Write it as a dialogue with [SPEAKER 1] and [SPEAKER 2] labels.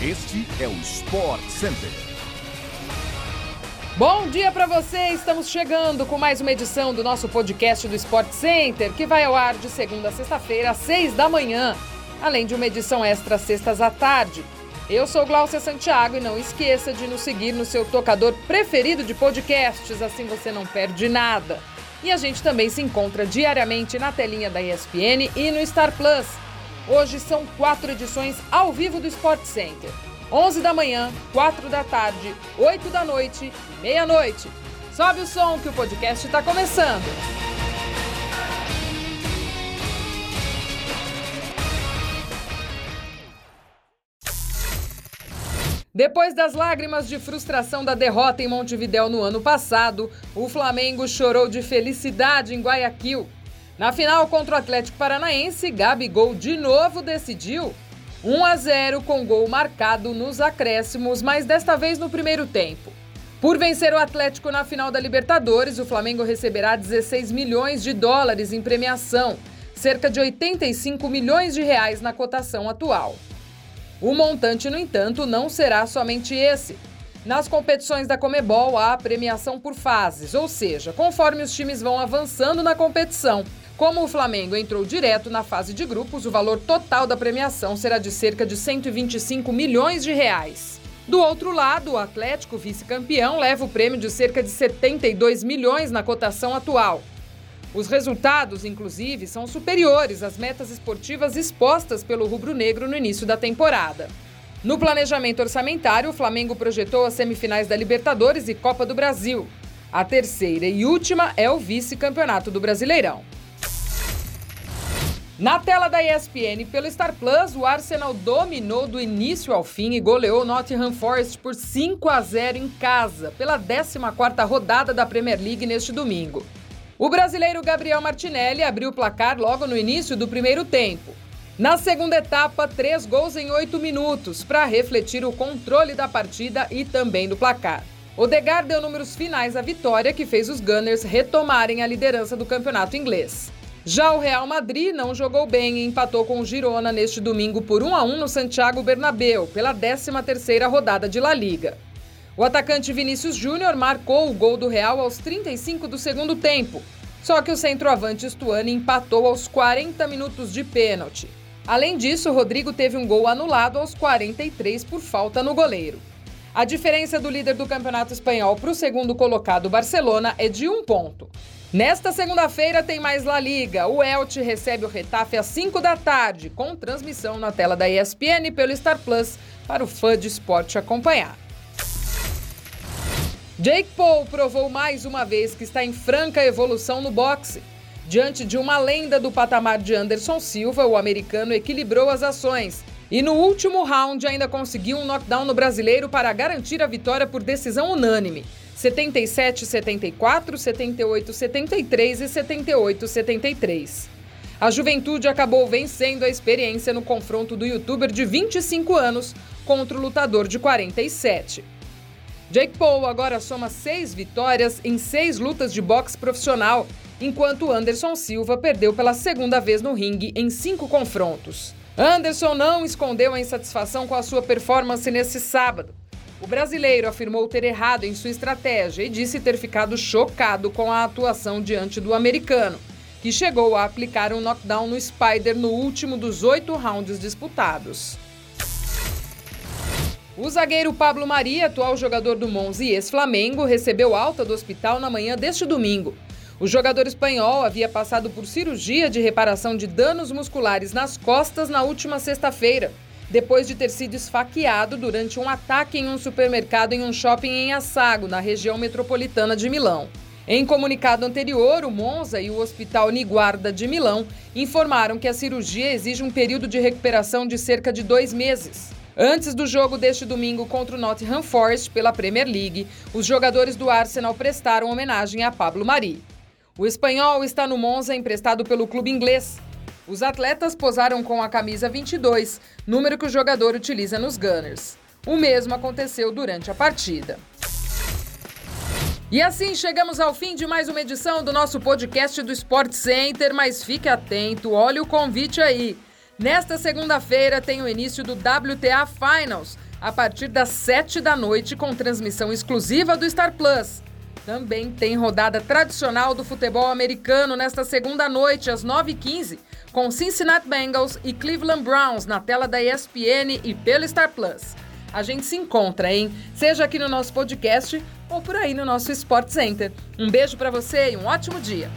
[SPEAKER 1] Este é o Sport Center.
[SPEAKER 2] Bom dia para você! Estamos chegando com mais uma edição do nosso podcast do Sport Center, que vai ao ar de segunda a sexta-feira, às seis da manhã, além de uma edição extra sextas à tarde. Eu sou Glaucia Santiago e não esqueça de nos seguir no seu tocador preferido de podcasts, assim você não perde nada. E a gente também se encontra diariamente na telinha da ESPN e no Star Plus. Hoje são quatro edições ao vivo do Sport Center. 11 da manhã, 4 da tarde, 8 da noite e meia-noite. Sobe o som que o podcast está começando. Depois das lágrimas de frustração da derrota em Montevidéu no ano passado, o Flamengo chorou de felicidade em Guayaquil. Na final contra o Atlético Paranaense, Gabigol de novo decidiu 1 a 0 com gol marcado nos acréscimos, mas desta vez no primeiro tempo. Por vencer o Atlético na final da Libertadores, o Flamengo receberá 16 milhões de dólares em premiação, cerca de 85 milhões de reais na cotação atual. O montante, no entanto, não será somente esse. Nas competições da Comebol há premiação por fases, ou seja, conforme os times vão avançando na competição. Como o Flamengo entrou direto na fase de grupos, o valor total da premiação será de cerca de 125 milhões de reais. Do outro lado, o Atlético, vice-campeão, leva o prêmio de cerca de 72 milhões na cotação atual. Os resultados, inclusive, são superiores às metas esportivas expostas pelo rubro-negro no início da temporada. No planejamento orçamentário, o Flamengo projetou as semifinais da Libertadores e Copa do Brasil. A terceira e última é o vice-campeonato do Brasileirão. Na tela da ESPN pelo Star Plus, o Arsenal dominou do início ao fim e goleou Nottingham Forest por 5 a 0 em casa, pela 14ª rodada da Premier League neste domingo. O brasileiro Gabriel Martinelli abriu o placar logo no início do primeiro tempo. Na segunda etapa, três gols em oito minutos para refletir o controle da partida e também do placar. Odegaard deu números finais à vitória que fez os Gunners retomarem a liderança do campeonato inglês. Já o Real Madrid não jogou bem e empatou com o Girona neste domingo por 1 a 1 no Santiago Bernabéu, pela 13ª rodada de La Liga. O atacante Vinícius Júnior marcou o gol do Real aos 35 do segundo tempo. Só que o centroavante Stuani empatou aos 40 minutos de pênalti. Além disso, Rodrigo teve um gol anulado aos 43 por falta no goleiro. A diferença do líder do Campeonato Espanhol para o segundo colocado, Barcelona, é de um ponto. Nesta segunda-feira tem mais La Liga. O Elche recebe o Retafe às 5 da tarde, com transmissão na tela da ESPN pelo Star Plus para o fã de esporte acompanhar. Jake Paul provou mais uma vez que está em franca evolução no boxe. Diante de uma lenda do patamar de Anderson Silva, o americano equilibrou as ações e no último round ainda conseguiu um knockdown no brasileiro para garantir a vitória por decisão unânime. 77-74, 78-73 e 78-73. A juventude acabou vencendo a experiência no confronto do youtuber de 25 anos contra o lutador de 47. Jake Paul agora soma seis vitórias em seis lutas de boxe profissional, enquanto Anderson Silva perdeu pela segunda vez no ringue em cinco confrontos. Anderson não escondeu a insatisfação com a sua performance nesse sábado. O brasileiro afirmou ter errado em sua estratégia e disse ter ficado chocado com a atuação diante do americano, que chegou a aplicar um knockdown no Spider no último dos oito rounds disputados. O zagueiro Pablo Maria, atual jogador do Monza e ex-Flamengo, recebeu alta do hospital na manhã deste domingo. O jogador espanhol havia passado por cirurgia de reparação de danos musculares nas costas na última sexta-feira, depois de ter sido esfaqueado durante um ataque em um supermercado em um shopping em Assago, na região metropolitana de Milão. Em comunicado anterior, o Monza e o Hospital Niguarda de Milão informaram que a cirurgia exige um período de recuperação de cerca de dois meses. Antes do jogo deste domingo contra o Nottingham Forest pela Premier League, os jogadores do Arsenal prestaram homenagem a Pablo Mari. O espanhol está no Monza emprestado pelo clube inglês. Os atletas posaram com a camisa 22, número que o jogador utiliza nos Gunners. O mesmo aconteceu durante a partida. E assim chegamos ao fim de mais uma edição do nosso podcast do Sport Center, mas fique atento, olhe o convite aí. Nesta segunda-feira tem o início do WTA Finals, a partir das 7 da noite, com transmissão exclusiva do Star Plus. Também tem rodada tradicional do futebol americano nesta segunda noite, às 9h15, com Cincinnati Bengals e Cleveland Browns na tela da ESPN e pelo Star Plus. A gente se encontra, hein? Seja aqui no nosso podcast ou por aí no nosso Sport Center. Um beijo para você e um ótimo dia.